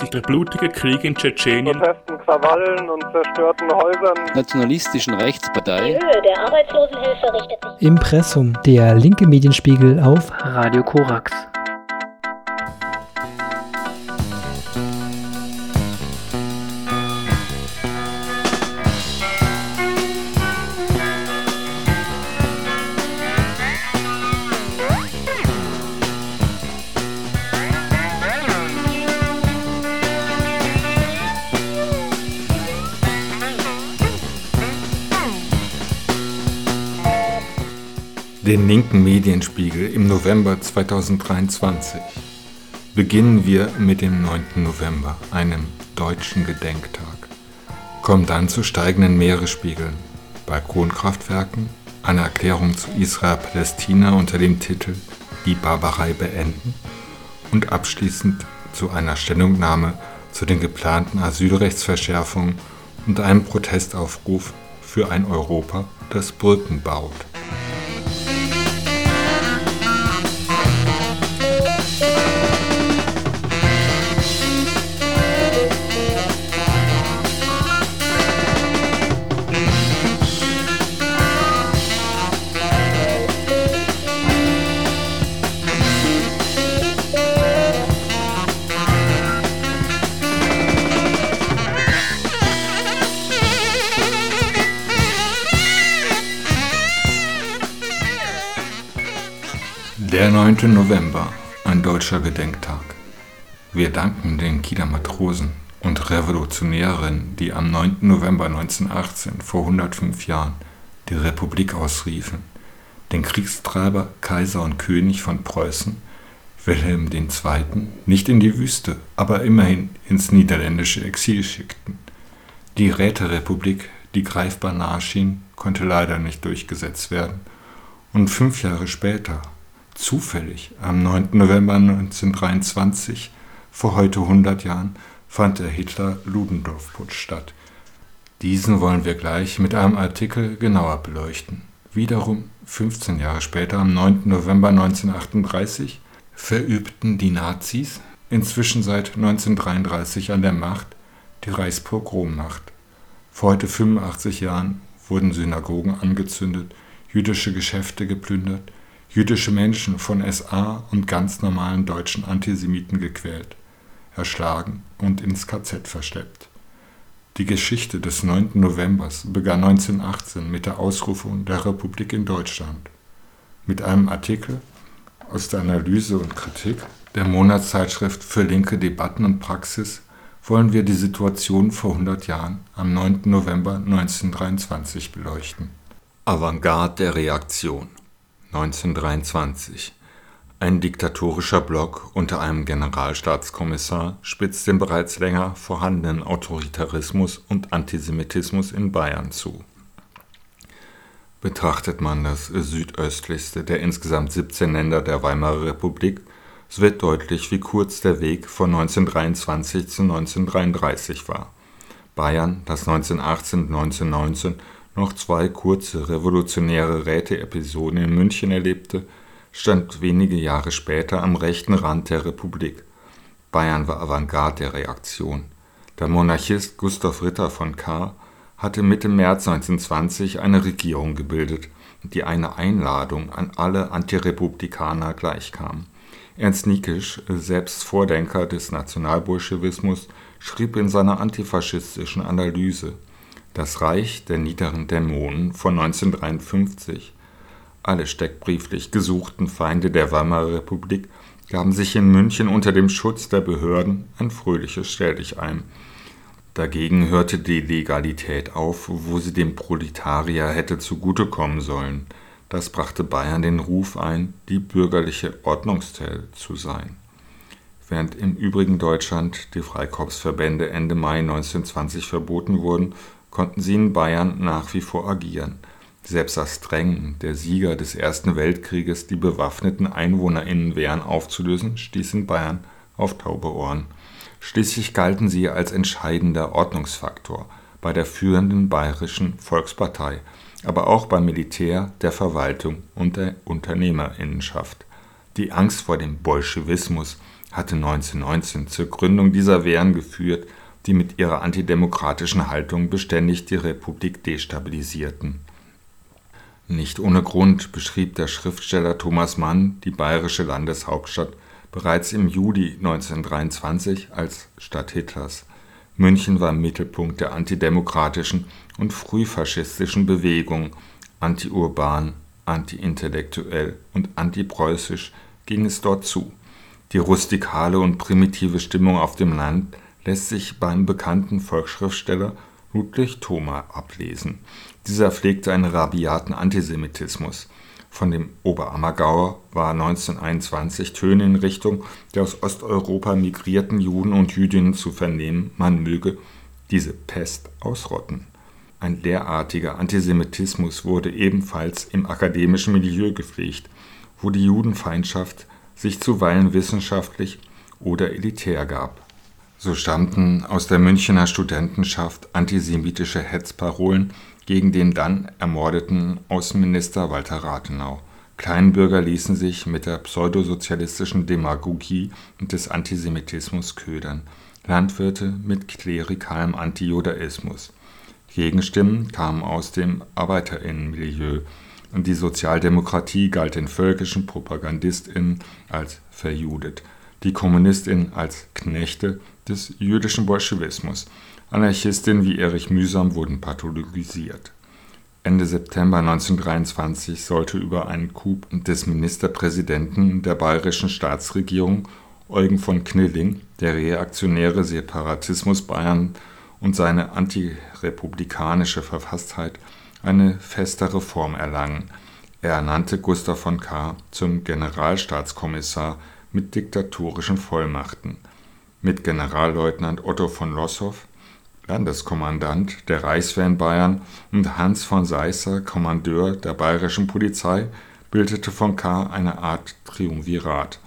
sich der blutige Krieg in Tschetschenien, Protesten, Krawallen und zerstörten Häusern. nationalistischen Rechtspartei. Die Höhe der Arbeitslosenhilfe richtet sich Impressum, der linke Medienspiegel auf Radio Korax. November 2023 beginnen wir mit dem 9. November, einem deutschen Gedenktag. Kommen dann zu steigenden Meeresspiegeln, Balkonkraftwerken, eine Erklärung zu Israel-Palästina unter dem Titel Die Barbarei beenden und abschließend zu einer Stellungnahme zu den geplanten Asylrechtsverschärfungen und einem Protestaufruf für ein Europa, das Brücken baut. Der 9. November, ein deutscher Gedenktag. Wir danken den Kieler Matrosen und Revolutionärinnen, die am 9. November 1918 vor 105 Jahren die Republik ausriefen, den Kriegstreiber, Kaiser und König von Preußen, Wilhelm II., nicht in die Wüste, aber immerhin ins niederländische Exil schickten. Die Räterepublik, die greifbar nahe schien, konnte leider nicht durchgesetzt werden. Und fünf Jahre später, Zufällig, am 9. November 1923, vor heute 100 Jahren, fand der Hitler-Ludendorff-Putsch statt. Diesen wollen wir gleich mit einem Artikel genauer beleuchten. Wiederum 15 Jahre später, am 9. November 1938, verübten die Nazis, inzwischen seit 1933 an der Macht, die Reichspogromnacht. Vor heute 85 Jahren wurden Synagogen angezündet, jüdische Geschäfte geplündert, jüdische Menschen von SA und ganz normalen deutschen Antisemiten gequält, erschlagen und ins KZ versteckt. Die Geschichte des 9. Novembers begann 1918 mit der Ausrufung der Republik in Deutschland. Mit einem Artikel aus der Analyse und Kritik der Monatszeitschrift für linke Debatten und Praxis wollen wir die Situation vor 100 Jahren am 9. November 1923 beleuchten. Avantgarde der Reaktion 1923. Ein diktatorischer Block unter einem Generalstaatskommissar spitzt den bereits länger vorhandenen Autoritarismus und Antisemitismus in Bayern zu. Betrachtet man das südöstlichste der insgesamt 17 Länder der Weimarer Republik, so wird deutlich, wie kurz der Weg von 1923 zu 1933 war. Bayern, das 1918 und 1919 noch zwei kurze revolutionäre Räteepisoden in München erlebte, stand wenige Jahre später am rechten Rand der Republik. Bayern war Avantgarde der Reaktion. Der Monarchist Gustav Ritter von Kahr hatte Mitte März 1920 eine Regierung gebildet, die eine Einladung an alle Antirepublikaner gleichkam. Ernst Niekisch, selbst Vordenker des Nationalbolschewismus, schrieb in seiner antifaschistischen Analyse Das Reich der niederen Dämonen von 1953 Alle steckbrieflich gesuchten Feinde der Weimarer Republik gaben sich in München unter dem Schutz der Behörden ein fröhliches Stelldichein. Dagegen hörte die Legalität auf, wo sie dem Proletarier hätte zugutekommen sollen. Das brachte Bayern den Ruf ein, die bürgerliche Ordnungstelle zu sein. Während im übrigen Deutschland die Freikorpsverbände Ende Mai 1920 verboten wurden, konnten sie in Bayern nach wie vor agieren. Selbst als Drängen der Sieger des Ersten Weltkrieges, die bewaffneten EinwohnerInnenwehren aufzulösen, stieß in Bayern auf taube Ohren. Schließlich galten sie als entscheidender Ordnungsfaktor bei der führenden bayerischen Volkspartei, aber auch beim Militär, der Verwaltung und der Unternehmerinnenschaft. Die Angst vor dem Bolschewismus hatte 1919 zur Gründung dieser Wehren geführt, die mit ihrer antidemokratischen Haltung beständig die Republik destabilisierten. Nicht ohne Grund beschrieb der Schriftsteller Thomas Mann die bayerische Landeshauptstadt bereits im Juli 1923 als Stadt Hitlers. München war Mittelpunkt der antidemokratischen und frühfaschistischen Bewegung. Antiurban, antiintellektuell und antipreußisch ging es dort zu. Die rustikale und primitive Stimmung auf dem Land lässt sich beim bekannten Volksschriftsteller Ludwig Thoma ablesen. Dieser pflegte einen rabiaten Antisemitismus. Von dem Oberammergauer war 1921 Töne in Richtung der aus Osteuropa migrierten Juden und Jüdinnen zu vernehmen, man möge diese Pest ausrotten. Ein derartiger Antisemitismus wurde ebenfalls im akademischen Milieu gepflegt, wo die Judenfeindschaft sich zuweilen wissenschaftlich oder elitär gab. So stammten aus der Münchener Studentenschaft antisemitische Hetzparolen gegen den dann ermordeten Außenminister Walter Rathenau. Kleinbürger ließen sich mit der pseudosozialistischen Demagogie und des Antisemitismus ködern, Landwirte mit klerikalem Antijudaismus. Gegenstimmen kamen aus dem Arbeiterinnenmilieu, und die Sozialdemokratie galt den völkischen PropagandistInnen als verjudet, die KommunistInnen als Knechte des jüdischen Bolschewismus Anarchistinnen wie Erich Mühsam wurden pathologisiert. Ende September 1923 sollte über einen Coup des Ministerpräsidenten der bayerischen Staatsregierung Eugen von Knilling der reaktionäre Separatismus Bayern und seine antirepublikanische Verfasstheit eine festere Form erlangen. Er ernannte Gustav von Kahr zum Generalstaatskommissar mit diktatorischen Vollmachten. Mit Generalleutnant Otto von Lossow Landeskommandant der Reichswehr Bayern und Hans von Seisser, Kommandeur der bayerischen Polizei, bildete von Kahr eine Art Triumvirat.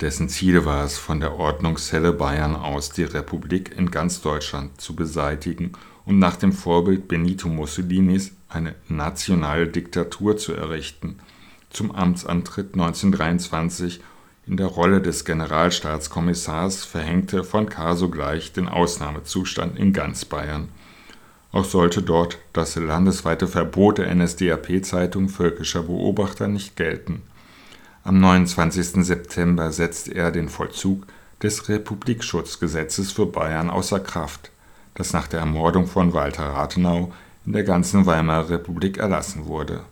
Dessen Ziel war es, von der Ordnungszelle Bayern aus die Republik in ganz Deutschland zu beseitigen und nach dem Vorbild Benito Mussolinis eine nationale Diktatur zu errichten. Zum Amtsantritt 1923 in der Rolle des Generalstaatskommissars verhängte von Kahr sogleich den Ausnahmezustand in ganz Bayern. Auch sollte dort das landesweite Verbot der NSDAP-Zeitung Völkischer Beobachter nicht gelten. Am 29. September setzte er den Vollzug des Republikschutzgesetzes für Bayern außer Kraft, das nach der Ermordung von Walter Rathenau in der ganzen Weimarer Republik erlassen wurde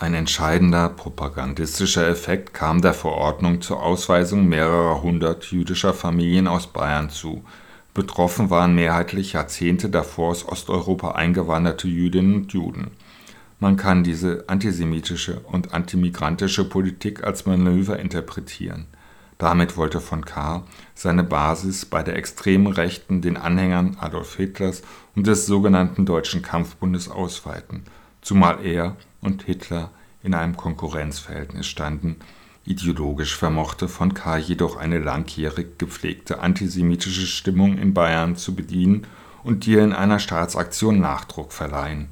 ein entscheidender propagandistischer Effekt kam der Verordnung zur Ausweisung mehrerer hundert jüdischer Familien aus Bayern zu. Betroffen waren mehrheitlich Jahrzehnte davor aus Osteuropa eingewanderte Jüdinnen und Juden. Man kann diese antisemitische und antimigrantische Politik als Manöver interpretieren. Damit wollte von Kahr seine Basis bei der extremen Rechten, den Anhängern Adolf Hitlers und des sogenannten Deutschen Kampfbundes ausweiten, zumal er und Hitler in einem Konkurrenzverhältnis standen. Ideologisch vermochte von Kahr jedoch eine langjährig gepflegte antisemitische Stimmung in Bayern zu bedienen und ihr in einer Staatsaktion Nachdruck verleihen.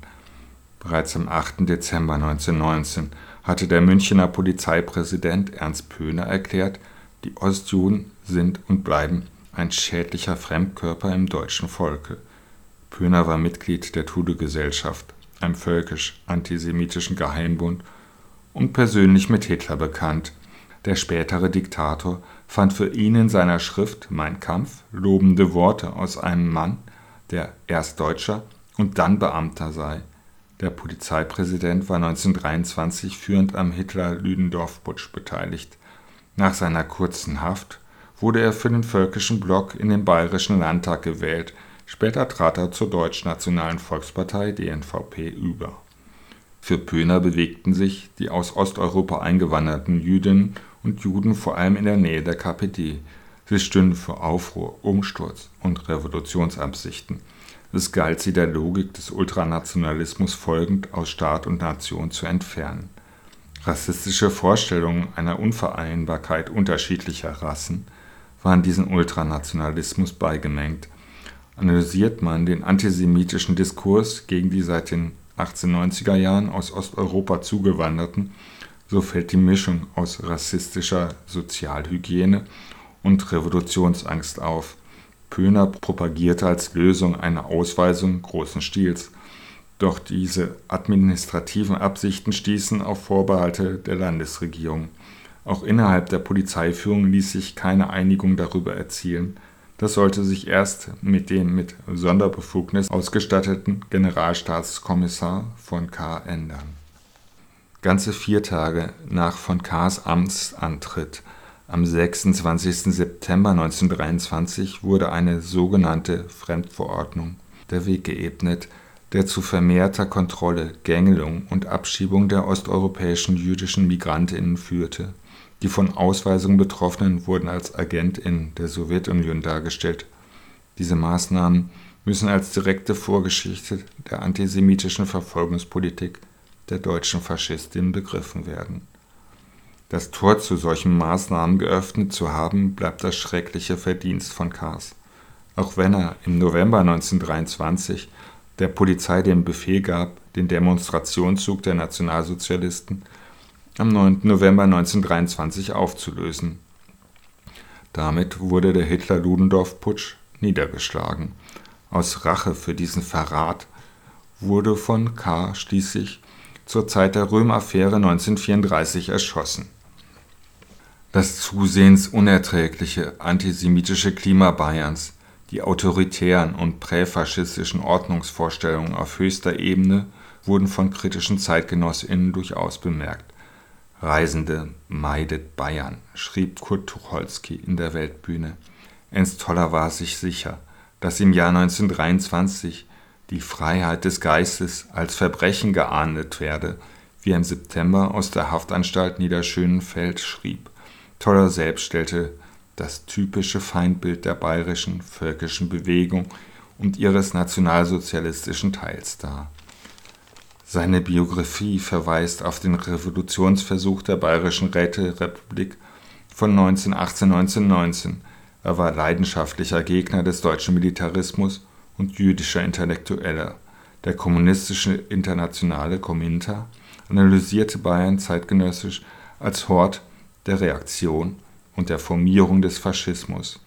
Bereits am 8. Dezember 1919 hatte der Münchener Polizeipräsident Ernst Pöhner erklärt, die Ostjuden sind und bleiben ein schädlicher Fremdkörper im deutschen Volke. Pöhner war Mitglied der Tude-Gesellschaft einem völkisch-antisemitischen Geheimbund, und persönlich mit Hitler bekannt. Der spätere Diktator fand für ihn in seiner Schrift Mein Kampf lobende Worte aus einem Mann, der erst Deutscher und dann Beamter sei. Der Polizeipräsident war 1923 führend am Hitler-Lüdendorff-Putsch beteiligt. Nach seiner kurzen Haft wurde er für den Völkischen Block in den Bayerischen Landtag gewählt Später trat er zur Deutschnationalen Volkspartei (DNVP) über. Für Pöhner bewegten sich die aus Osteuropa eingewanderten Jüdinnen und Juden vor allem in der Nähe der KPD. Sie stünden für Aufruhr, Umsturz und Revolutionsabsichten. Es galt sie der Logik des Ultranationalismus folgend aus Staat und Nation zu entfernen. Rassistische Vorstellungen einer Unvereinbarkeit unterschiedlicher Rassen waren diesem Ultranationalismus beigemengt Analysiert man den antisemitischen Diskurs gegen die seit den 1890er Jahren aus Osteuropa zugewanderten, so fällt die Mischung aus rassistischer Sozialhygiene und Revolutionsangst auf. Pöhner propagierte als Lösung eine Ausweisung großen Stils. Doch diese administrativen Absichten stießen auf Vorbehalte der Landesregierung. Auch innerhalb der Polizeiführung ließ sich keine Einigung darüber erzielen. Das sollte sich erst mit dem mit Sonderbefugnis ausgestatteten Generalstaatskommissar von K. ändern. Ganze vier Tage nach von K.s Amtsantritt am 26. September 1923 wurde eine sogenannte Fremdverordnung der Weg geebnet, der zu vermehrter Kontrolle, Gängelung und Abschiebung der osteuropäischen jüdischen Migrantinnen führte. Die von Ausweisung Betroffenen wurden als AgentInnen der Sowjetunion dargestellt. Diese Maßnahmen müssen als direkte Vorgeschichte der antisemitischen Verfolgungspolitik der deutschen Faschistinnen begriffen werden. Das Tor zu solchen Maßnahmen geöffnet zu haben, bleibt das schreckliche Verdienst von Kaas. Auch wenn er im November 1923 der Polizei den Befehl gab, den Demonstrationszug der Nationalsozialisten am 9. November 1923 aufzulösen. Damit wurde der Hitler-Ludendorff-Putsch niedergeschlagen. Aus Rache für diesen Verrat wurde von K. schließlich zur Zeit der Röhm-Affäre 1934 erschossen. Das zusehends unerträgliche antisemitische Klima Bayerns, die autoritären und präfaschistischen Ordnungsvorstellungen auf höchster Ebene wurden von kritischen ZeitgenossInnen durchaus bemerkt. Reisende meidet Bayern, schrieb Kurt Tucholsky in der Weltbühne. Ernst Toller war sich sicher, dass im Jahr 1923 die Freiheit des Geistes als Verbrechen geahndet werde, wie er im September aus der Haftanstalt Niederschönenfeld schrieb. Toller selbst stellte das typische Feindbild der bayerischen völkischen Bewegung und ihres nationalsozialistischen Teils dar. Seine Biografie verweist auf den Revolutionsversuch der Bayerischen Räterepublik von 1918-1919. Er war leidenschaftlicher Gegner des deutschen Militarismus und jüdischer Intellektueller. Der kommunistische Internationale Cominter analysierte Bayern zeitgenössisch als Hort der Reaktion und der Formierung des Faschismus.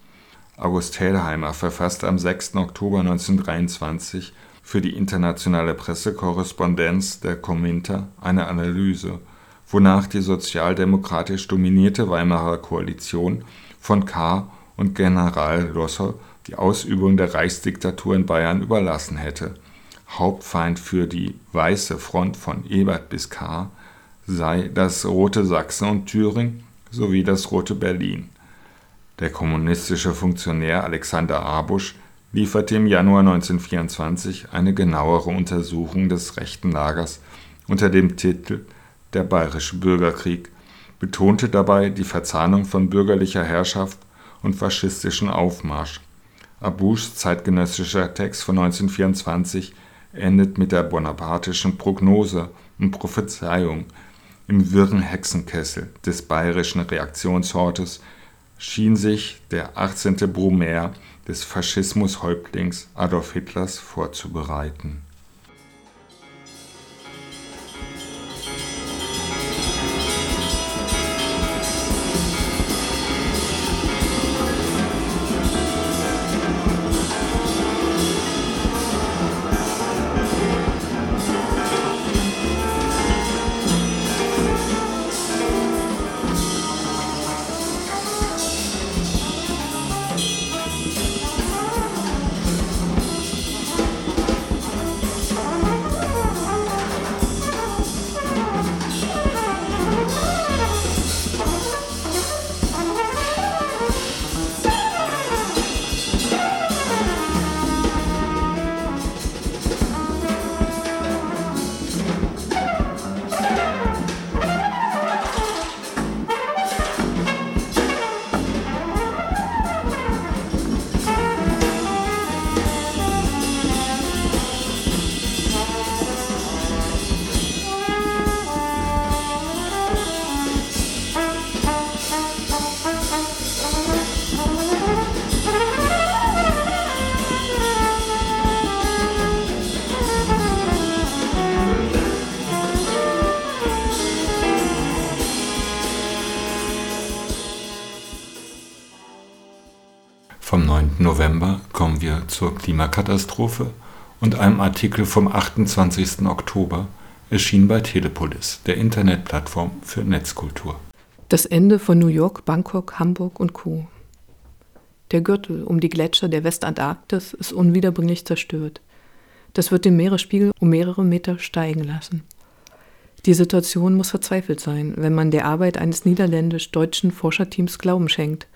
August Hellheimer verfasste am 6. Oktober 1923 für die internationale Pressekorrespondenz der Cominter eine Analyse, wonach die sozialdemokratisch dominierte Weimarer Koalition von K. und General Losser die Ausübung der Reichsdiktatur in Bayern überlassen hätte. Hauptfeind für die Weiße Front von Ebert bis K. sei das Rote Sachsen und Thüringen sowie das Rote Berlin. Der kommunistische Funktionär Alexander Abusch lieferte im Januar 1924 eine genauere Untersuchung des rechten Lagers unter dem Titel Der Bayerische Bürgerkrieg, betonte dabei die Verzahnung von bürgerlicher Herrschaft und faschistischem Aufmarsch. Abuschs zeitgenössischer Text von 1924 endet mit der bonapartischen Prognose und Prophezeiung. Im wirren Hexenkessel des bayerischen Reaktionshortes schien sich der 18. Brumaire des Faschismushäuptlings Adolf Hitlers vorzubereiten zur Klimakatastrophe und einem Artikel vom 28. Oktober erschien bei Telepolis, der Internetplattform für Netzkultur. Das Ende von New York, Bangkok, Hamburg und Co. Der Gürtel um die Gletscher der Westantarktis ist unwiederbringlich zerstört. Das wird den Meeresspiegel um mehrere Meter steigen lassen. Die Situation muss verzweifelt sein, wenn man der Arbeit eines niederländisch-deutschen Forscherteams Glauben schenkt.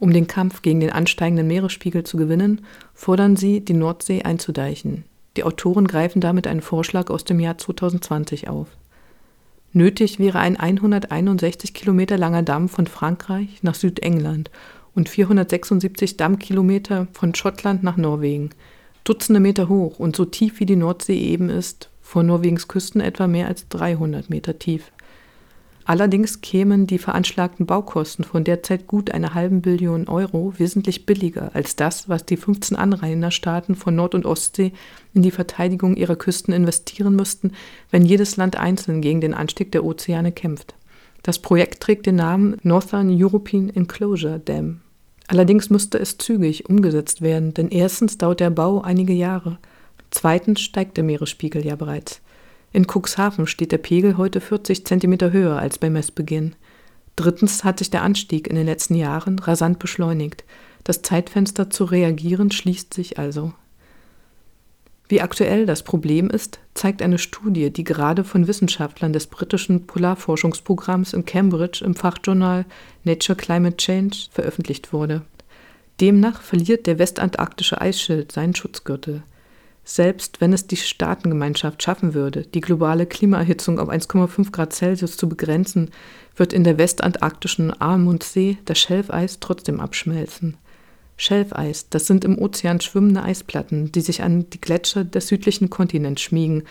Um den Kampf gegen den ansteigenden Meeresspiegel zu gewinnen, fordern sie, die Nordsee einzudeichen. Die Autoren greifen damit einen Vorschlag aus dem Jahr 2020 auf. Nötig wäre ein 161 Kilometer langer Damm von Frankreich nach Südengland und 476 Dammkilometer von Schottland nach Norwegen. Dutzende Meter hoch und so tief wie die Nordsee eben ist, vor Norwegens Küsten etwa mehr als 300 Meter tief. Allerdings kämen die veranschlagten Baukosten von derzeit gut einer halben Billion Euro wesentlich billiger als das, was die 15 Anrainerstaaten von Nord- und Ostsee in die Verteidigung ihrer Küsten investieren müssten, wenn jedes Land einzeln gegen den Anstieg der Ozeane kämpft. Das Projekt trägt den Namen Northern European Enclosure Dam. Allerdings müsste es zügig umgesetzt werden, denn erstens dauert der Bau einige Jahre. Zweitens steigt der Meeresspiegel ja bereits. In Cuxhaven steht der Pegel heute 40 Zentimeter höher als bei Messbeginn. Drittens hat sich der Anstieg in den letzten Jahren rasant beschleunigt. Das Zeitfenster zu reagieren schließt sich also. Wie aktuell das Problem ist, zeigt eine Studie, die gerade von Wissenschaftlern des britischen Polarforschungsprogramms in Cambridge im Fachjournal Nature Climate Change veröffentlicht wurde. Demnach verliert der westantarktische Eisschild seinen Schutzgürtel. Selbst wenn es die Staatengemeinschaft schaffen würde, die globale Klimaerhitzung auf 1,5 Grad Celsius zu begrenzen, wird in der westantarktischen Armundsee das Schelfeis trotzdem abschmelzen. Schelfeis, das sind im Ozean schwimmende Eisplatten, die sich an die Gletscher des südlichen Kontinents schmiegen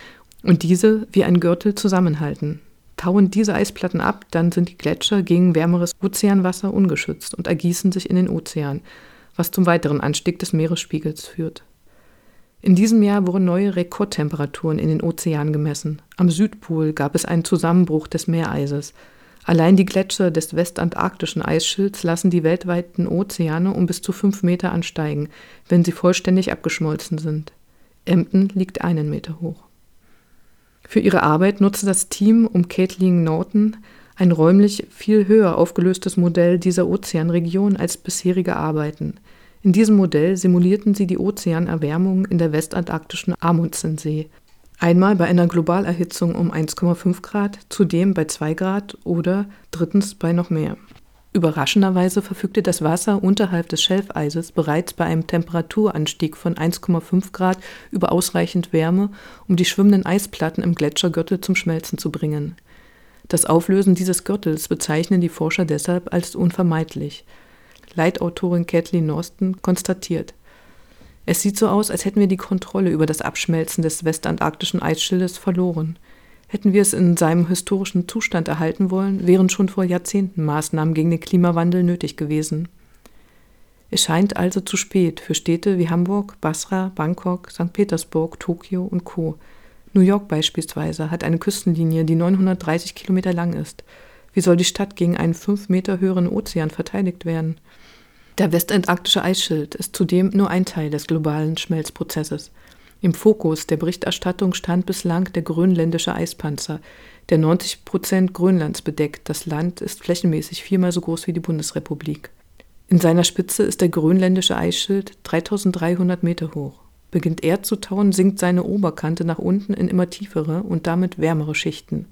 und diese wie ein Gürtel zusammenhalten. Tauen diese Eisplatten ab, dann sind die Gletscher gegen wärmeres Ozeanwasser ungeschützt und ergießen sich in den Ozean, was zum weiteren Anstieg des Meeresspiegels führt. In diesem Jahr wurden neue Rekordtemperaturen in den Ozeanen gemessen. Am Südpol gab es einen Zusammenbruch des Meereises. Allein die Gletscher des westantarktischen Eisschilds lassen die weltweiten Ozeane um bis zu fünf Meter ansteigen, wenn sie vollständig abgeschmolzen sind. Emden liegt einen Meter hoch. Für ihre Arbeit nutzte das Team um Kathleen Norton ein räumlich viel höher aufgelöstes Modell dieser Ozeanregion als bisherige Arbeiten – in diesem Modell simulierten sie die Ozeanerwärmung in der westantarktischen Amundsen-See. Einmal bei einer Globalerhitzung um 1,5 Grad, zudem bei 2 Grad oder drittens bei noch mehr. Überraschenderweise verfügte das Wasser unterhalb des Schelfeises bereits bei einem Temperaturanstieg von 1,5 Grad über ausreichend Wärme, um die schwimmenden Eisplatten im Gletschergürtel zum Schmelzen zu bringen. Das Auflösen dieses Gürtels bezeichnen die Forscher deshalb als unvermeidlich. Leitautorin Kathleen Norton konstatiert. Es sieht so aus, als hätten wir die Kontrolle über das Abschmelzen des westantarktischen Eisschildes verloren. Hätten wir es in seinem historischen Zustand erhalten wollen, wären schon vor Jahrzehnten Maßnahmen gegen den Klimawandel nötig gewesen. Es scheint also zu spät für Städte wie Hamburg, Basra, Bangkok, St. Petersburg, Tokio und Co. New York beispielsweise hat eine Küstenlinie, die 930 Kilometer lang ist. Wie soll die Stadt gegen einen fünf Meter höheren Ozean verteidigt werden? Der westantarktische Eisschild ist zudem nur ein Teil des globalen Schmelzprozesses. Im Fokus der Berichterstattung stand bislang der grönländische Eispanzer, der 90 Prozent Grönlands bedeckt. Das Land ist flächenmäßig viermal so groß wie die Bundesrepublik. In seiner Spitze ist der grönländische Eisschild 3300 Meter hoch. Beginnt er zu tauen, sinkt seine Oberkante nach unten in immer tiefere und damit wärmere Schichten.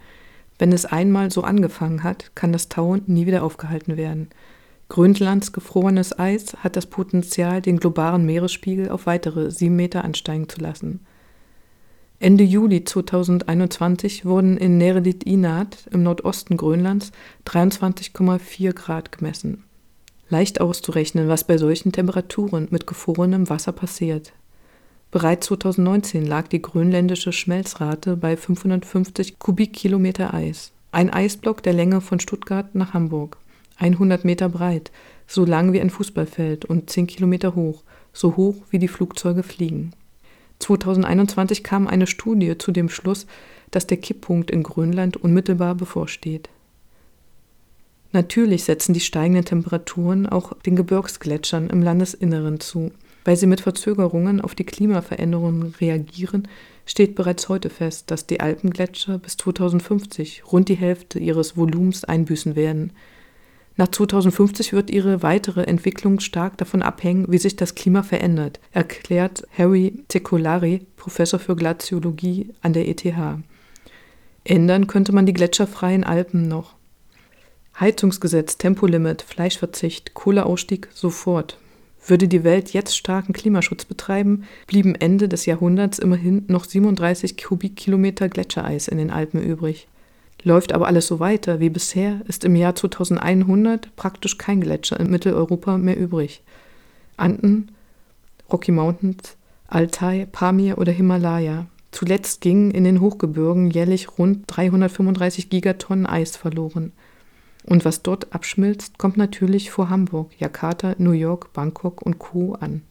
Wenn es einmal so angefangen hat, kann das Tauen nie wieder aufgehalten werden. Grönlands gefrorenes Eis hat das Potenzial, den globalen Meeresspiegel auf weitere sieben Meter ansteigen zu lassen. Ende Juli 2021 wurden in Neredit Inat im Nordosten Grönlands 23,4 Grad gemessen. Leicht auszurechnen, was bei solchen Temperaturen mit gefrorenem Wasser passiert. Bereits 2019 lag die grönländische Schmelzrate bei 550 Kubikkilometer Eis. Ein Eisblock der Länge von Stuttgart nach Hamburg. 100 Meter breit, so lang wie ein Fußballfeld und 10 Kilometer hoch, so hoch wie die Flugzeuge fliegen. 2021 kam eine Studie zu dem Schluss, dass der Kipppunkt in Grönland unmittelbar bevorsteht. Natürlich setzen die steigenden Temperaturen auch den Gebirgsgletschern im Landesinneren zu. Weil sie mit Verzögerungen auf die Klimaveränderungen reagieren, steht bereits heute fest, dass die Alpengletscher bis 2050 rund die Hälfte ihres Volumens einbüßen werden. Nach 2050 wird ihre weitere Entwicklung stark davon abhängen, wie sich das Klima verändert, erklärt Harry Tecolari, Professor für Glaziologie an der ETH. Ändern könnte man die gletscherfreien Alpen noch. Heizungsgesetz, Tempolimit, Fleischverzicht, Kohleausstieg sofort. Würde die Welt jetzt starken Klimaschutz betreiben, blieben Ende des Jahrhunderts immerhin noch 37 Kubikkilometer Gletschereis in den Alpen übrig. Läuft aber alles so weiter wie bisher, ist im Jahr 2100 praktisch kein Gletscher in Mitteleuropa mehr übrig. Anden, Rocky Mountains, Altai, Pamir oder Himalaya. Zuletzt gingen in den Hochgebirgen jährlich rund 335 Gigatonnen Eis verloren. Und was dort abschmilzt, kommt natürlich vor Hamburg, Jakarta, New York, Bangkok und Co. an.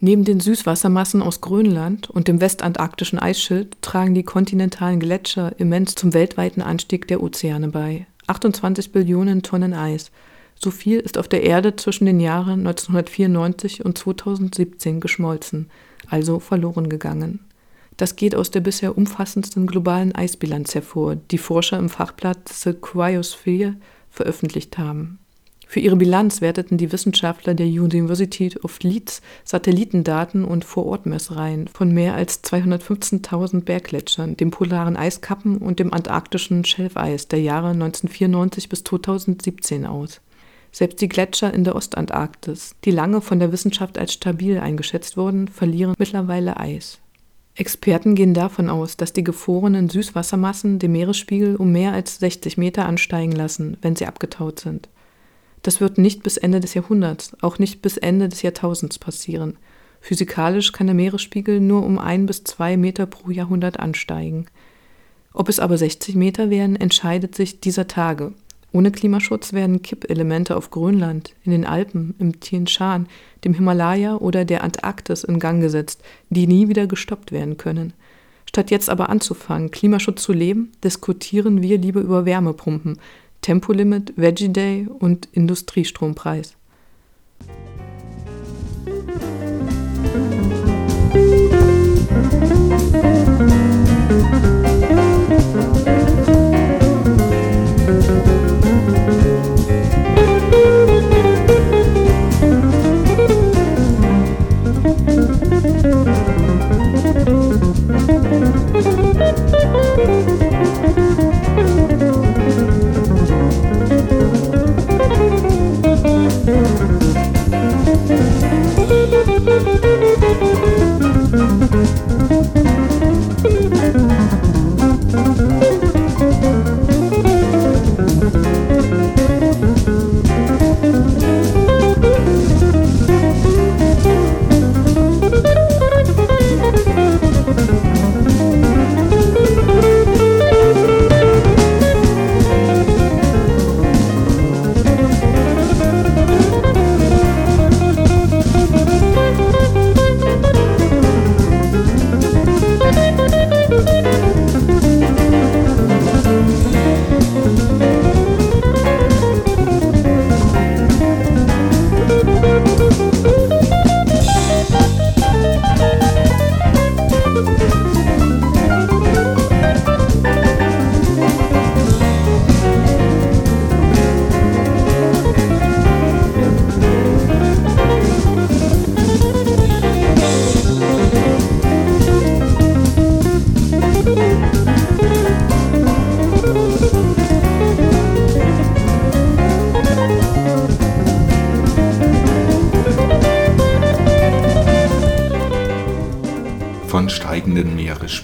Neben den Süßwassermassen aus Grönland und dem westantarktischen Eisschild tragen die kontinentalen Gletscher immens zum weltweiten Anstieg der Ozeane bei. 28 Billionen Tonnen Eis. So viel ist auf der Erde zwischen den Jahren 1994 und 2017 geschmolzen, also verloren gegangen. Das geht aus der bisher umfassendsten globalen Eisbilanz hervor, die Forscher im Fachblatt The Cryosphere veröffentlicht haben. Für ihre Bilanz werteten die Wissenschaftler der University of Leeds Satellitendaten und Vorortmessreihen von mehr als 215.000 Berggletschern, dem polaren Eiskappen und dem antarktischen Schelfeis der Jahre 1994 bis 2017 aus. Selbst die Gletscher in der Ostantarktis, die lange von der Wissenschaft als stabil eingeschätzt wurden, verlieren mittlerweile Eis. Experten gehen davon aus, dass die gefrorenen Süßwassermassen den Meeresspiegel um mehr als 60 Meter ansteigen lassen, wenn sie abgetaut sind. Das wird nicht bis Ende des Jahrhunderts, auch nicht bis Ende des Jahrtausends passieren. Physikalisch kann der Meeresspiegel nur um ein bis zwei Meter pro Jahrhundert ansteigen. Ob es aber 60 Meter werden, entscheidet sich dieser Tage. Ohne Klimaschutz werden Kippelemente auf Grönland, in den Alpen, im Tien Shan, dem Himalaya oder der Antarktis in Gang gesetzt, die nie wieder gestoppt werden können. Statt jetzt aber anzufangen, Klimaschutz zu leben, diskutieren wir lieber über Wärmepumpen, Tempolimit, Veggie Day und Industriestrompreis.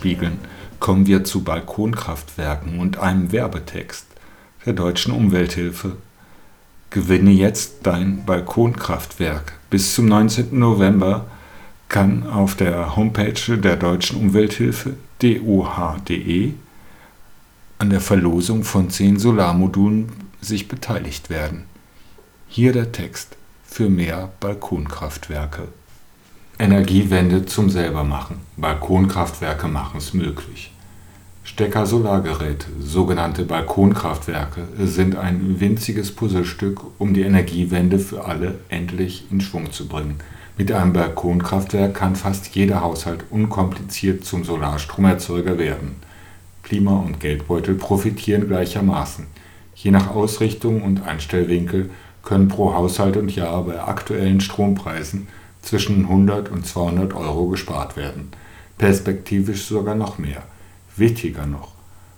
Meeresspiegeln kommen wir zu Balkonkraftwerken und einem Werbetext der Deutschen Umwelthilfe. Gewinne jetzt dein Balkonkraftwerk. Bis zum 19. November kann auf der Homepage der Deutschen Umwelthilfe doh.de an der Verlosung von 10 Solarmodulen sich beteiligt werden. Hier der Text für mehr Balkonkraftwerke. Energiewende zum Selbermachen. Balkonkraftwerke machen es möglich. Stecker-Solargeräte, sogenannte Balkonkraftwerke, sind ein winziges Puzzlestück, um die Energiewende für alle endlich in Schwung zu bringen. Mit einem Balkonkraftwerk kann fast jeder Haushalt unkompliziert zum Solarstromerzeuger werden. Klima und Geldbeutel profitieren gleichermaßen. Je nach Ausrichtung und Einstellwinkel können pro Haushalt und Jahr bei aktuellen Strompreisen zwischen 100 und 200 Euro gespart werden, perspektivisch sogar noch mehr. Wichtiger noch,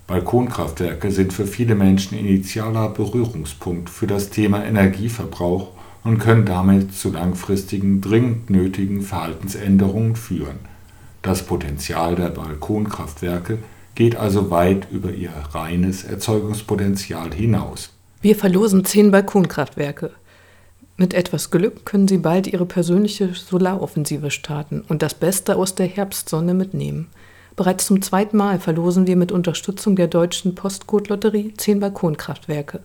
Balkonkraftwerke sind für viele Menschen initialer Berührungspunkt für das Thema Energieverbrauch und können damit zu langfristigen, dringend nötigen Verhaltensänderungen führen. Das Potenzial der Balkonkraftwerke geht also weit über ihr reines Erzeugungspotenzial hinaus. Wir verlosen zehn Balkonkraftwerke. Mit etwas Glück können Sie bald Ihre persönliche Solaroffensive starten und das Beste aus der Herbstsonne mitnehmen. Bereits zum zweiten Mal verlosen wir mit Unterstützung der deutschen Postcode-Lotterie zehn Balkonkraftwerke.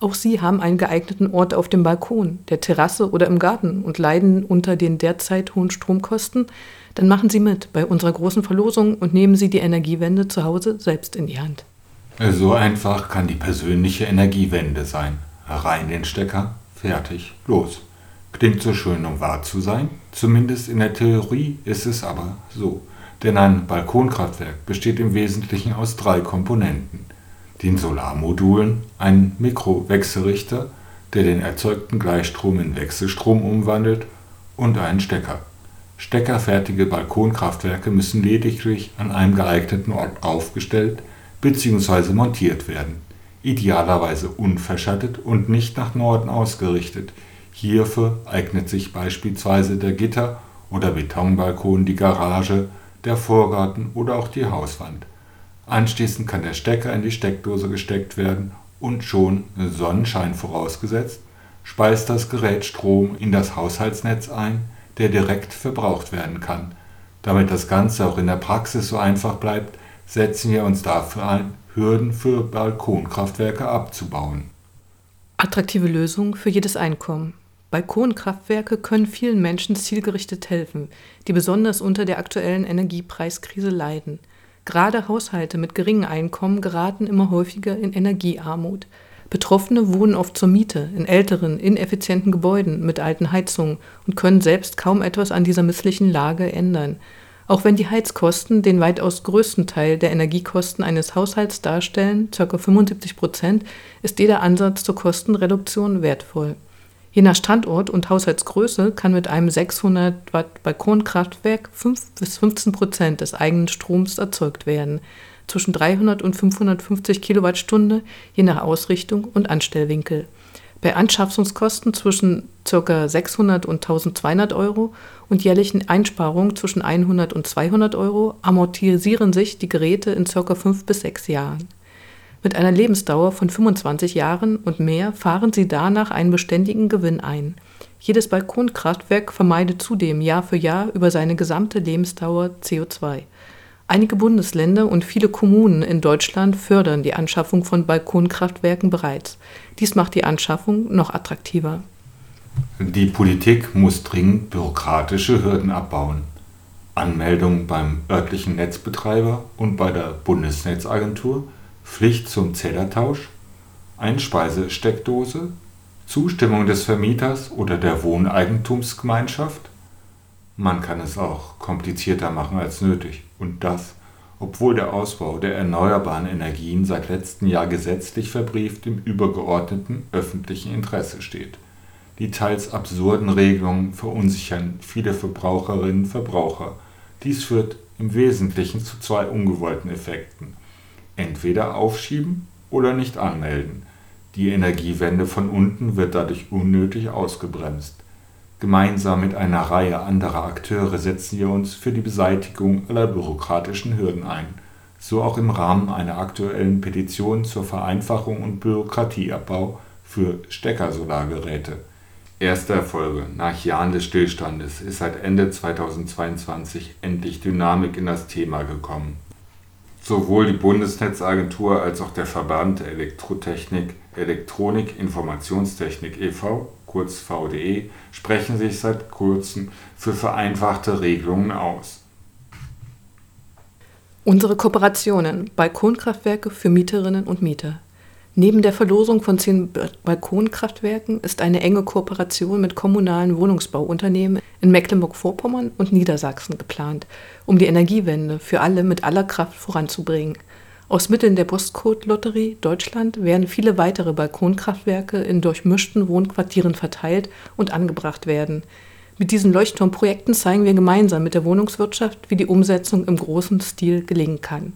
Auch Sie haben einen geeigneten Ort auf dem Balkon, der Terrasse oder im Garten und leiden unter den derzeit hohen Stromkosten? Dann machen Sie mit bei unserer großen Verlosung und nehmen Sie die Energiewende zu Hause selbst in die Hand. So einfach kann die persönliche Energiewende sein. Rein den Stecker, fertig, los. Klingt so schön, um wahr zu sein. Zumindest in der Theorie ist es aber so. Denn ein Balkonkraftwerk besteht im Wesentlichen aus drei Komponenten den Solarmodulen einen Mikrowechselrichter, der den erzeugten Gleichstrom in Wechselstrom umwandelt, und einen Stecker. Steckerfertige Balkonkraftwerke müssen lediglich an einem geeigneten Ort aufgestellt bzw. montiert werden, idealerweise unverschattet und nicht nach Norden ausgerichtet. Hierfür eignet sich beispielsweise der Gitter- oder Betonbalkon, die Garage, der Vorgarten oder auch die Hauswand. Anschließend kann der Stecker in die Steckdose gesteckt werden und schon Sonnenschein vorausgesetzt, speist das Gerät Strom in das Haushaltsnetz ein, der direkt verbraucht werden kann. Damit das Ganze auch in der Praxis so einfach bleibt, setzen wir uns dafür ein, Hürden für Balkonkraftwerke abzubauen. Attraktive Lösung für jedes Einkommen. Balkonkraftwerke können vielen Menschen zielgerichtet helfen, die besonders unter der aktuellen Energiepreiskrise leiden. Gerade Haushalte mit geringem Einkommen geraten immer häufiger in Energiearmut. Betroffene wohnen oft zur Miete in älteren, ineffizienten Gebäuden mit alten Heizungen und können selbst kaum etwas an dieser misslichen Lage ändern. Auch wenn die Heizkosten den weitaus größten Teil der Energiekosten eines Haushalts darstellen, ca. 75 Prozent, ist jeder Ansatz zur Kostenreduktion wertvoll. Je nach Standort und Haushaltsgröße kann mit einem 600 Watt Balkonkraftwerk 5 bis 15 Prozent des eigenen Stroms erzeugt werden, zwischen 300 und 550 Kilowattstunde je nach Ausrichtung und Anstellwinkel. Bei Anschaffungskosten zwischen ca. 600 und 1200 Euro und jährlichen Einsparungen zwischen 100 und 200 Euro amortisieren sich die Geräte in ca. 5 bis 6 Jahren. Mit einer Lebensdauer von 25 Jahren und mehr fahren sie danach einen beständigen Gewinn ein. Jedes Balkonkraftwerk vermeidet zudem Jahr für Jahr über seine gesamte Lebensdauer CO2. Einige Bundesländer und viele Kommunen in Deutschland fördern die Anschaffung von Balkonkraftwerken bereits. Dies macht die Anschaffung noch attraktiver. Die Politik muss dringend bürokratische Hürden abbauen. Anmeldung beim örtlichen Netzbetreiber und bei der Bundesnetzagentur – Pflicht zum Zählertausch, Einspeisesteckdose, Zustimmung des Vermieters oder der Wohneigentumsgemeinschaft. Man kann es auch komplizierter machen als nötig und das, obwohl der Ausbau der erneuerbaren Energien seit letztem Jahr gesetzlich verbrieft im übergeordneten öffentlichen Interesse steht. Die teils absurden Regelungen verunsichern viele Verbraucherinnen und Verbraucher. Dies führt im Wesentlichen zu zwei ungewollten Effekten entweder aufschieben oder nicht anmelden. Die Energiewende von unten wird dadurch unnötig ausgebremst. Gemeinsam mit einer Reihe anderer Akteure setzen wir uns für die Beseitigung aller bürokratischen Hürden ein, so auch im Rahmen einer aktuellen Petition zur Vereinfachung und Bürokratieabbau für Steckersolargeräte. Erste Erfolge nach Jahren des Stillstandes ist seit Ende 2022 endlich Dynamik in das Thema gekommen. Sowohl die Bundesnetzagentur als auch der Verband Elektrotechnik, Elektronik, Informationstechnik e.V. kurz VDE sprechen sich seit kurzem für vereinfachte Regelungen aus. Unsere Kooperationen, Balkonkraftwerke für Mieterinnen und Mieter. Neben der Verlosung von zehn Balkonkraftwerken ist eine enge Kooperation mit kommunalen Wohnungsbauunternehmen in Mecklenburg-Vorpommern und Niedersachsen geplant, um die Energiewende für alle mit aller Kraft voranzubringen. Aus Mitteln der Postcode-Lotterie Deutschland werden viele weitere Balkonkraftwerke in durchmischten Wohnquartieren verteilt und angebracht werden. Mit diesen Leuchtturmprojekten zeigen wir gemeinsam mit der Wohnungswirtschaft, wie die Umsetzung im großen Stil gelingen kann.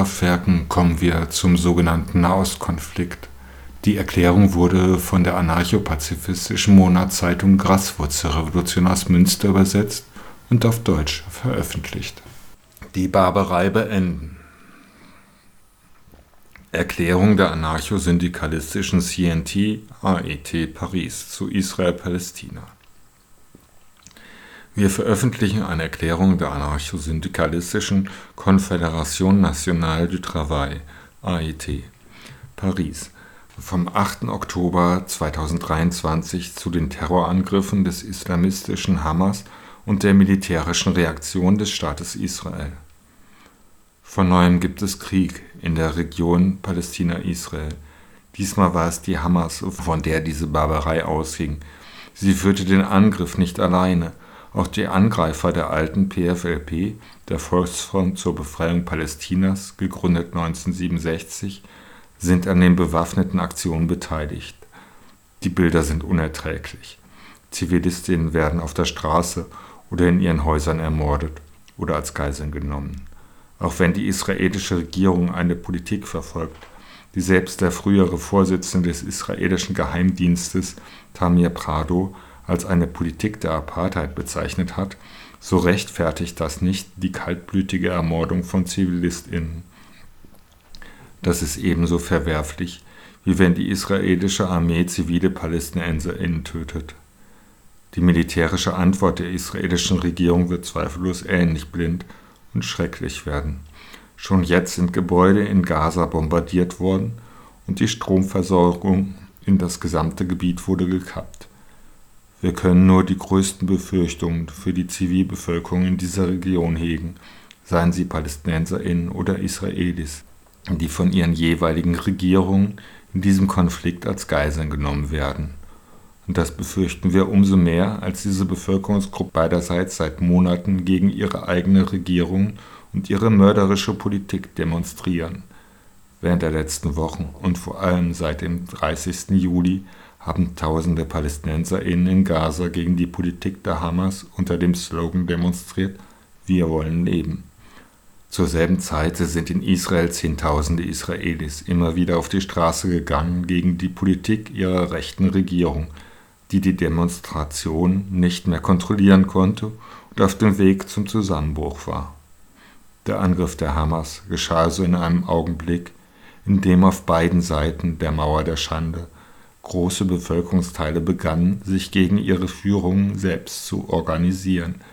Balkonkraftwerken kommen wir zum sogenannten Nahostkonflikt. Die Erklärung wurde von der anarcho-pazifistischen Monatszeitung Graswurzel Revolution aus Münster übersetzt und auf Deutsch veröffentlicht. Die Barbarei beenden. Erklärung der anarcho-syndikalistischen CNT AET Paris zu Israel-Palästina. Wir veröffentlichen eine Erklärung der anarcho-syndikalistischen Confédération Nationale du Travail (AET) Paris vom 8. Oktober 2023 zu den Terrorangriffen des islamistischen Hamas und der militärischen Reaktion des Staates Israel. Von neuem gibt es Krieg in der Region Palästina-Israel. Diesmal war es die Hamas, von der diese Barbarei ausging. Sie führte den Angriff nicht alleine auch die Angreifer der alten PFLP, der Volksfront zur Befreiung Palästinas, gegründet 1967, sind an den bewaffneten Aktionen beteiligt. Die Bilder sind unerträglich. Zivilistinnen werden auf der Straße oder in ihren Häusern ermordet oder als Geiseln genommen. Auch wenn die israelische Regierung eine Politik verfolgt, die selbst der frühere Vorsitzende des israelischen Geheimdienstes Tamir Prado als eine Politik der Apartheid bezeichnet hat, so rechtfertigt das nicht die kaltblütige Ermordung von Zivilistinnen. Das ist ebenso verwerflich, wie wenn die israelische Armee zivile PalästinenserInnen tötet. Die militärische Antwort der israelischen Regierung wird zweifellos ähnlich blind und schrecklich werden. Schon jetzt sind Gebäude in Gaza bombardiert worden und die Stromversorgung in das gesamte Gebiet wurde gekappt. Wir können nur die größten Befürchtungen für die Zivilbevölkerung in dieser Region hegen, seien sie PalästinenserInnen oder Israelis, die von ihren jeweiligen Regierungen in diesem Konflikt als Geiseln genommen werden. Und das befürchten wir umso mehr, als diese Bevölkerungsgruppe beiderseits seit Monaten gegen ihre eigene Regierung und ihre mörderische Politik demonstrieren. Während der letzten Wochen und vor allem seit dem 30. Juli haben tausende PalästinenserInnen in Gaza gegen die Politik der Hamas unter dem Slogan demonstriert: Wir wollen leben. Zur selben Zeit sind in Israel Zehntausende Israelis immer wieder auf die Straße gegangen gegen die Politik ihrer rechten Regierung, die die Demonstration nicht mehr kontrollieren konnte und auf dem Weg zum Zusammenbruch war. Der Angriff der Hamas geschah also in einem Augenblick, in dem auf beiden Seiten der Mauer der Schande große Bevölkerungsteile begannen, sich gegen ihre Führung selbst zu organisieren –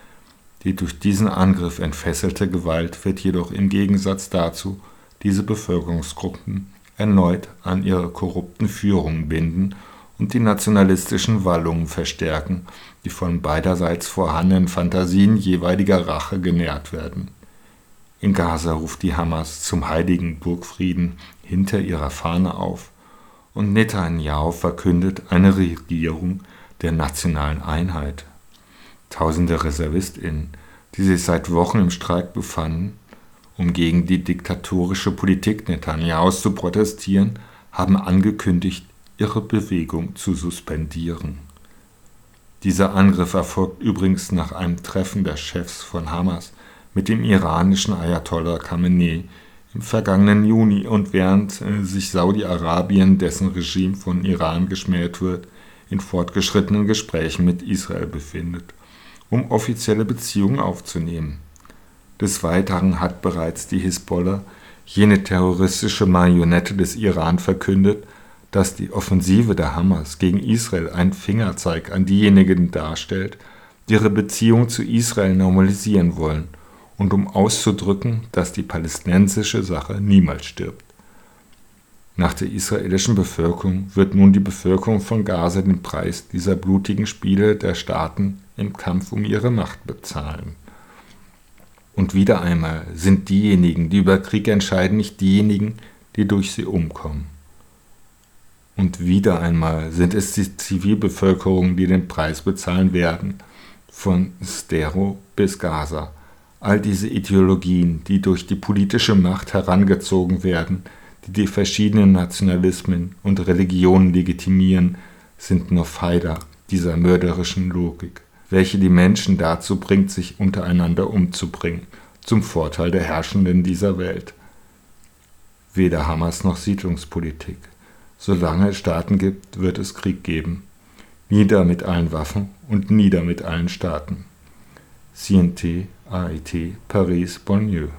die durch diesen Angriff entfesselte Gewalt wird jedoch im Gegensatz dazu diese Bevölkerungsgruppen erneut an ihre korrupten Führungen binden und die nationalistischen Wallungen verstärken, die von beiderseits vorhandenen Fantasien jeweiliger Rache genährt werden. In Gaza ruft die Hamas zum heiligen Burgfrieden hinter ihrer Fahne auf und Netanyahu verkündet eine Regierung der nationalen Einheit Tausende ReservistInnen, die sich seit Wochen im Streik befanden, um gegen die diktatorische Politik Netanjahus zu protestieren, haben angekündigt, ihre Bewegung zu suspendieren. Dieser Angriff erfolgt übrigens nach einem Treffen der Chefs von Hamas mit dem iranischen Ayatollah Khamenei vergangenen Juni und während äh, sich Saudi-Arabien, dessen Regime von Iran geschmäht wird, in fortgeschrittenen Gesprächen mit Israel befindet um offizielle Beziehungen aufzunehmen. Des Weiteren hat bereits die Hisbollah, jene terroristische Marionette des Iran, verkündet, dass die Offensive der Hamas gegen Israel ein Fingerzeig an diejenigen darstellt, die ihre Beziehung zu Israel normalisieren wollen und um auszudrücken, dass die palästinensische Sache niemals stirbt. Nach der israelischen Bevölkerung wird nun die Bevölkerung von Gaza den Preis dieser blutigen Spiele der Staaten im Kampf um ihre Macht bezahlen. Und wieder einmal sind diejenigen, die über Krieg entscheiden, nicht diejenigen, die durch sie umkommen. Und wieder einmal sind es die Zivilbevölkerung, die den Preis bezahlen werden, von Stero bis Gaza. All diese Ideologien, die durch die politische Macht herangezogen werden, die die verschiedenen Nationalismen und Religionen legitimieren, sind nur Pfeiler dieser mörderischen Logik welche die Menschen dazu bringt, sich untereinander umzubringen, zum Vorteil der Herrschenden dieser Welt. Weder Hamas noch Siedlungspolitik. Solange es Staaten gibt, wird es Krieg geben. Nieder mit allen Waffen und nieder mit allen Staaten. CNT, I.T. Paris Bonlieu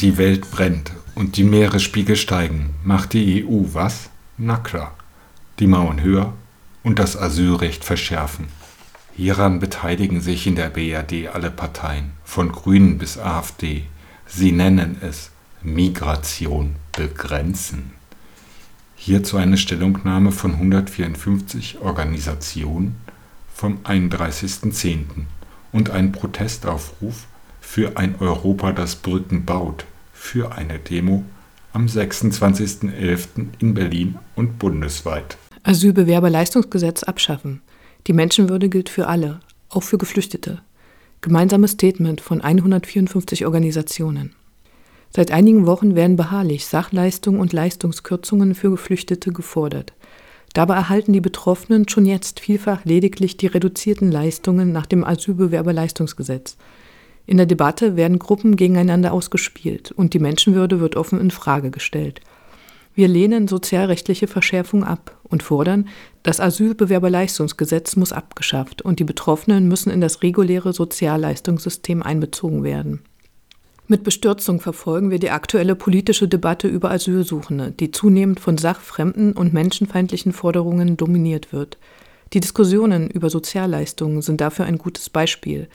Die Welt brennt und die Meeresspiegel steigen, macht die EU was? Na klar. Die Mauern höher und das Asylrecht verschärfen. Hieran beteiligen sich in der BRD alle Parteien, von Grünen bis AfD. Sie nennen es Migration begrenzen. Hierzu eine Stellungnahme von 154 Organisationen vom 31.10. und ein Protestaufruf für ein Europa, das Brücken baut, für eine Demo am 26.11. in Berlin und bundesweit. Asylbewerberleistungsgesetz abschaffen. Die Menschenwürde gilt für alle, auch für Geflüchtete. Gemeinsames Statement von 154 Organisationen. Seit einigen Wochen werden beharrlich Sachleistungen und Leistungskürzungen für Geflüchtete gefordert. Dabei erhalten die Betroffenen schon jetzt vielfach lediglich die reduzierten Leistungen nach dem Asylbewerberleistungsgesetz. In der Debatte werden Gruppen gegeneinander ausgespielt und die Menschenwürde wird offen in Frage gestellt. Wir lehnen sozialrechtliche Verschärfung ab und fordern, das Asylbewerberleistungsgesetz muss abgeschafft und die Betroffenen müssen in das reguläre Sozialleistungssystem einbezogen werden. Mit Bestürzung verfolgen wir die aktuelle politische Debatte über Asylsuchende, die zunehmend von sachfremden und menschenfeindlichen Forderungen dominiert wird. Die Diskussionen über Sozialleistungen sind dafür ein gutes Beispiel.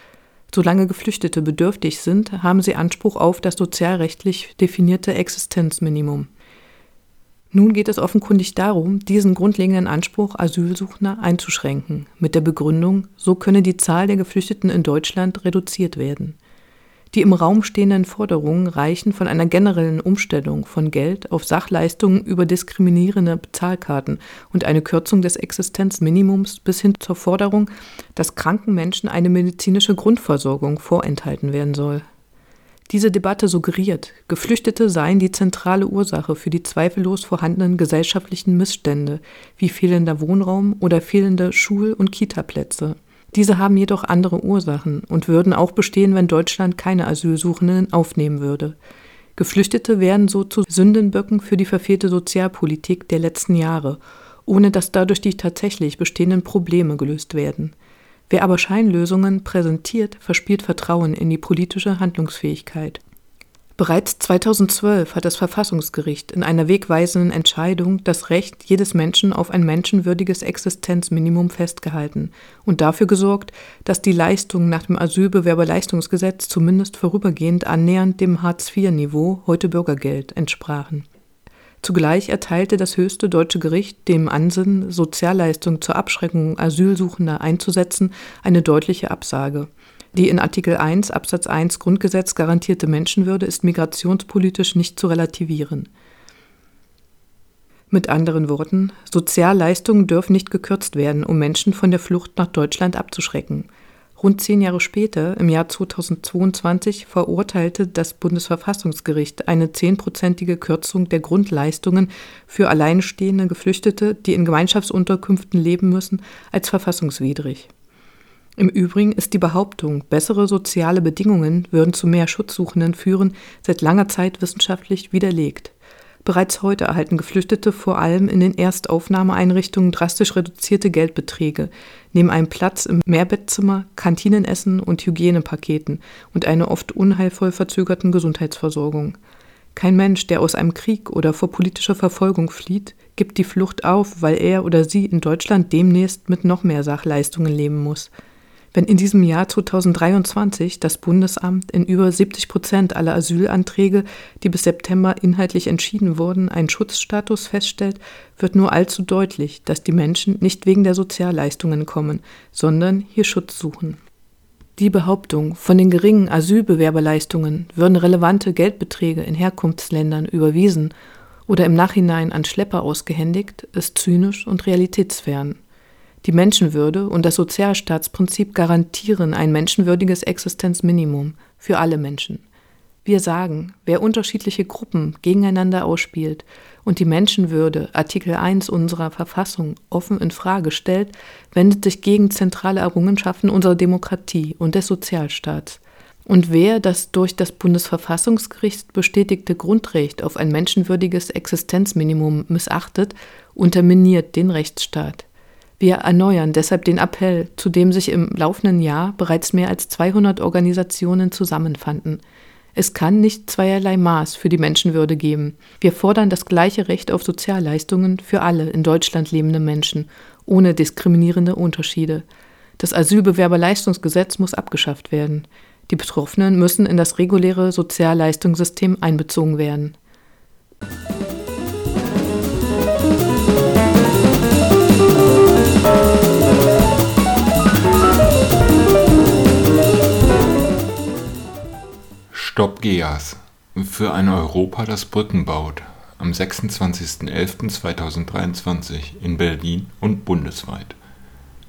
Solange Geflüchtete bedürftig sind, haben sie Anspruch auf das sozialrechtlich definierte Existenzminimum. Nun geht es offenkundig darum, diesen grundlegenden Anspruch Asylsuchender einzuschränken, mit der Begründung, so könne die Zahl der Geflüchteten in Deutschland reduziert werden. Die im Raum stehenden Forderungen reichen von einer generellen Umstellung von Geld auf Sachleistungen über diskriminierende Bezahlkarten und eine Kürzung des Existenzminimums bis hin zur Forderung, dass kranken Menschen eine medizinische Grundversorgung vorenthalten werden soll. Diese Debatte suggeriert, Geflüchtete seien die zentrale Ursache für die zweifellos vorhandenen gesellschaftlichen Missstände wie fehlender Wohnraum oder fehlende Schul- und Kitaplätze. Diese haben jedoch andere Ursachen und würden auch bestehen, wenn Deutschland keine Asylsuchenden aufnehmen würde. Geflüchtete werden so zu Sündenböcken für die verfehlte Sozialpolitik der letzten Jahre, ohne dass dadurch die tatsächlich bestehenden Probleme gelöst werden. Wer aber Scheinlösungen präsentiert, verspielt Vertrauen in die politische Handlungsfähigkeit. Bereits 2012 hat das Verfassungsgericht in einer wegweisenden Entscheidung das Recht jedes Menschen auf ein menschenwürdiges Existenzminimum festgehalten und dafür gesorgt, dass die Leistungen nach dem Asylbewerberleistungsgesetz zumindest vorübergehend annähernd dem Hartz-IV-Niveau, heute Bürgergeld, entsprachen. Zugleich erteilte das höchste deutsche Gericht dem Ansinnen, Sozialleistungen zur Abschreckung Asylsuchender einzusetzen, eine deutliche Absage – die in Artikel 1 Absatz 1 Grundgesetz garantierte Menschenwürde ist migrationspolitisch nicht zu relativieren. Mit anderen Worten, Sozialleistungen dürfen nicht gekürzt werden, um Menschen von der Flucht nach Deutschland abzuschrecken. Rund zehn Jahre später, im Jahr 2022, verurteilte das Bundesverfassungsgericht eine zehnprozentige Kürzung der Grundleistungen für alleinstehende Geflüchtete, die in Gemeinschaftsunterkünften leben müssen, als verfassungswidrig. Im Übrigen ist die Behauptung, bessere soziale Bedingungen würden zu mehr Schutzsuchenden führen, seit langer Zeit wissenschaftlich widerlegt. Bereits heute erhalten Geflüchtete vor allem in den Erstaufnahmeeinrichtungen drastisch reduzierte Geldbeträge, neben einem Platz im Mehrbettzimmer, Kantinenessen und Hygienepaketen und einer oft unheilvoll verzögerten Gesundheitsversorgung. Kein Mensch, der aus einem Krieg oder vor politischer Verfolgung flieht, gibt die Flucht auf, weil er oder sie in Deutschland demnächst mit noch mehr Sachleistungen leben muss. Wenn in diesem Jahr 2023 das Bundesamt in über 70 Prozent aller Asylanträge, die bis September inhaltlich entschieden wurden, einen Schutzstatus feststellt, wird nur allzu deutlich, dass die Menschen nicht wegen der Sozialleistungen kommen, sondern hier Schutz suchen. Die Behauptung, von den geringen Asylbewerberleistungen würden relevante Geldbeträge in Herkunftsländern überwiesen oder im Nachhinein an Schlepper ausgehändigt, ist zynisch und realitätsfern. Die Menschenwürde und das Sozialstaatsprinzip garantieren ein menschenwürdiges Existenzminimum für alle Menschen. Wir sagen, wer unterschiedliche Gruppen gegeneinander ausspielt und die Menschenwürde, Artikel 1 unserer Verfassung, offen in Frage stellt, wendet sich gegen zentrale Errungenschaften unserer Demokratie und des Sozialstaats. Und wer das durch das Bundesverfassungsgericht bestätigte Grundrecht auf ein menschenwürdiges Existenzminimum missachtet, unterminiert den Rechtsstaat. Wir erneuern deshalb den Appell, zu dem sich im laufenden Jahr bereits mehr als 200 Organisationen zusammenfanden. Es kann nicht zweierlei Maß für die Menschenwürde geben. Wir fordern das gleiche Recht auf Sozialleistungen für alle in Deutschland lebende Menschen, ohne diskriminierende Unterschiede. Das Asylbewerberleistungsgesetz muss abgeschafft werden. Die Betroffenen müssen in das reguläre Sozialleistungssystem einbezogen werden. Stopp GEAS für ein Europa, das Brücken baut. Am 26.11.2023 in Berlin und bundesweit.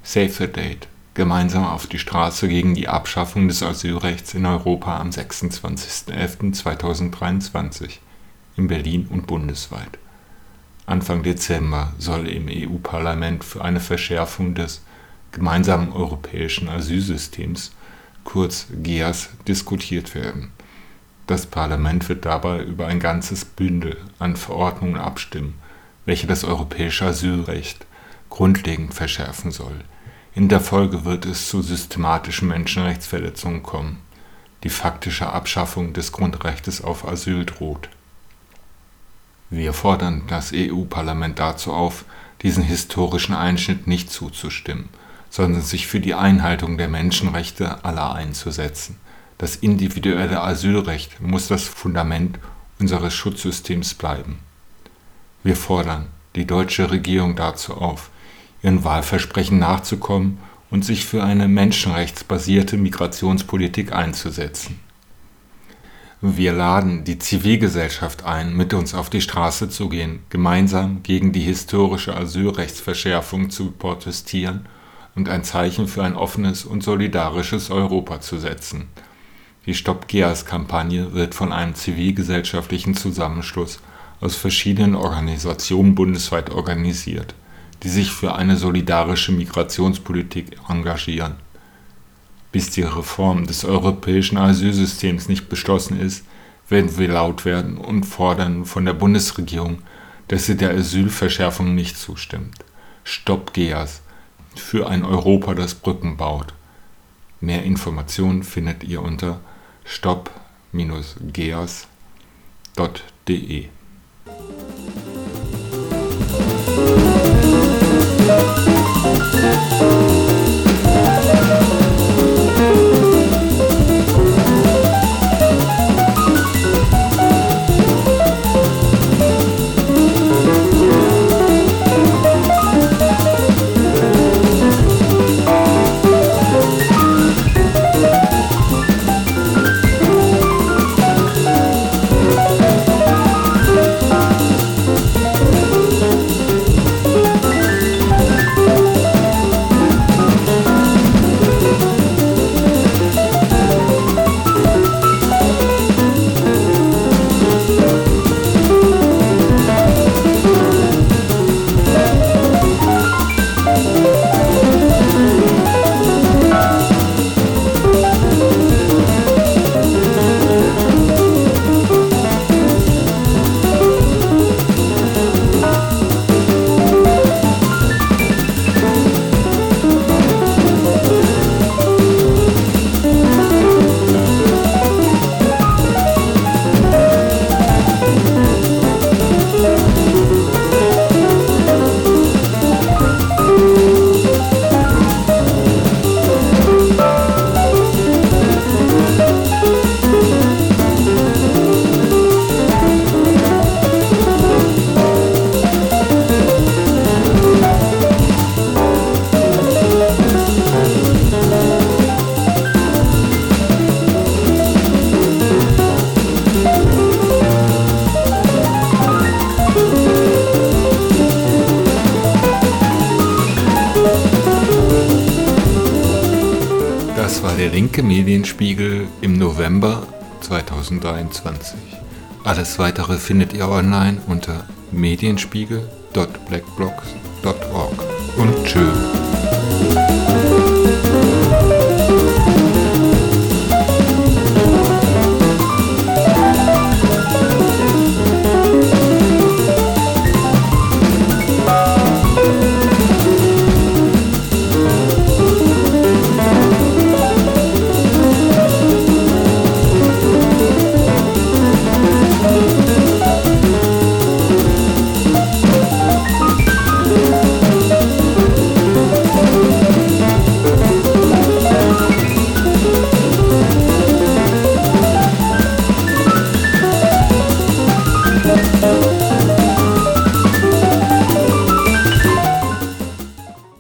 Save the Date. Gemeinsam auf die Straße gegen die Abschaffung des Asylrechts in Europa am 26.11.2023 in Berlin und bundesweit. Anfang Dezember soll im EU-Parlament für eine Verschärfung des gemeinsamen europäischen Asylsystems, kurz GEAS, diskutiert werden. Das Parlament wird dabei über ein ganzes Bündel an Verordnungen abstimmen, welche das europäische Asylrecht grundlegend verschärfen soll. In der Folge wird es zu systematischen Menschenrechtsverletzungen kommen. Die faktische Abschaffung des Grundrechts auf Asyl droht. Wir fordern das EU-Parlament dazu auf, diesen historischen Einschnitt nicht zuzustimmen, sondern sich für die Einhaltung der Menschenrechte aller einzusetzen. Das individuelle Asylrecht muss das Fundament unseres Schutzsystems bleiben. Wir fordern die deutsche Regierung dazu auf, ihren Wahlversprechen nachzukommen und sich für eine menschenrechtsbasierte Migrationspolitik einzusetzen. Wir laden die Zivilgesellschaft ein, mit uns auf die Straße zu gehen, gemeinsam gegen die historische Asylrechtsverschärfung zu protestieren und ein Zeichen für ein offenes und solidarisches Europa zu setzen. Die Stop Geas-Kampagne wird von einem zivilgesellschaftlichen Zusammenschluss aus verschiedenen Organisationen bundesweit organisiert, die sich für eine solidarische Migrationspolitik engagieren. Bis die Reform des europäischen Asylsystems nicht beschlossen ist, werden wir laut werden und fordern von der Bundesregierung, dass sie der Asylverschärfung nicht zustimmt. Stopp GEAS für ein Europa, das Brücken baut. Mehr Informationen findet ihr unter stop-geas.de. linke 2023. Alles weitere findet ihr online unter medienspiegel.blackblocks.org. Und tschüss.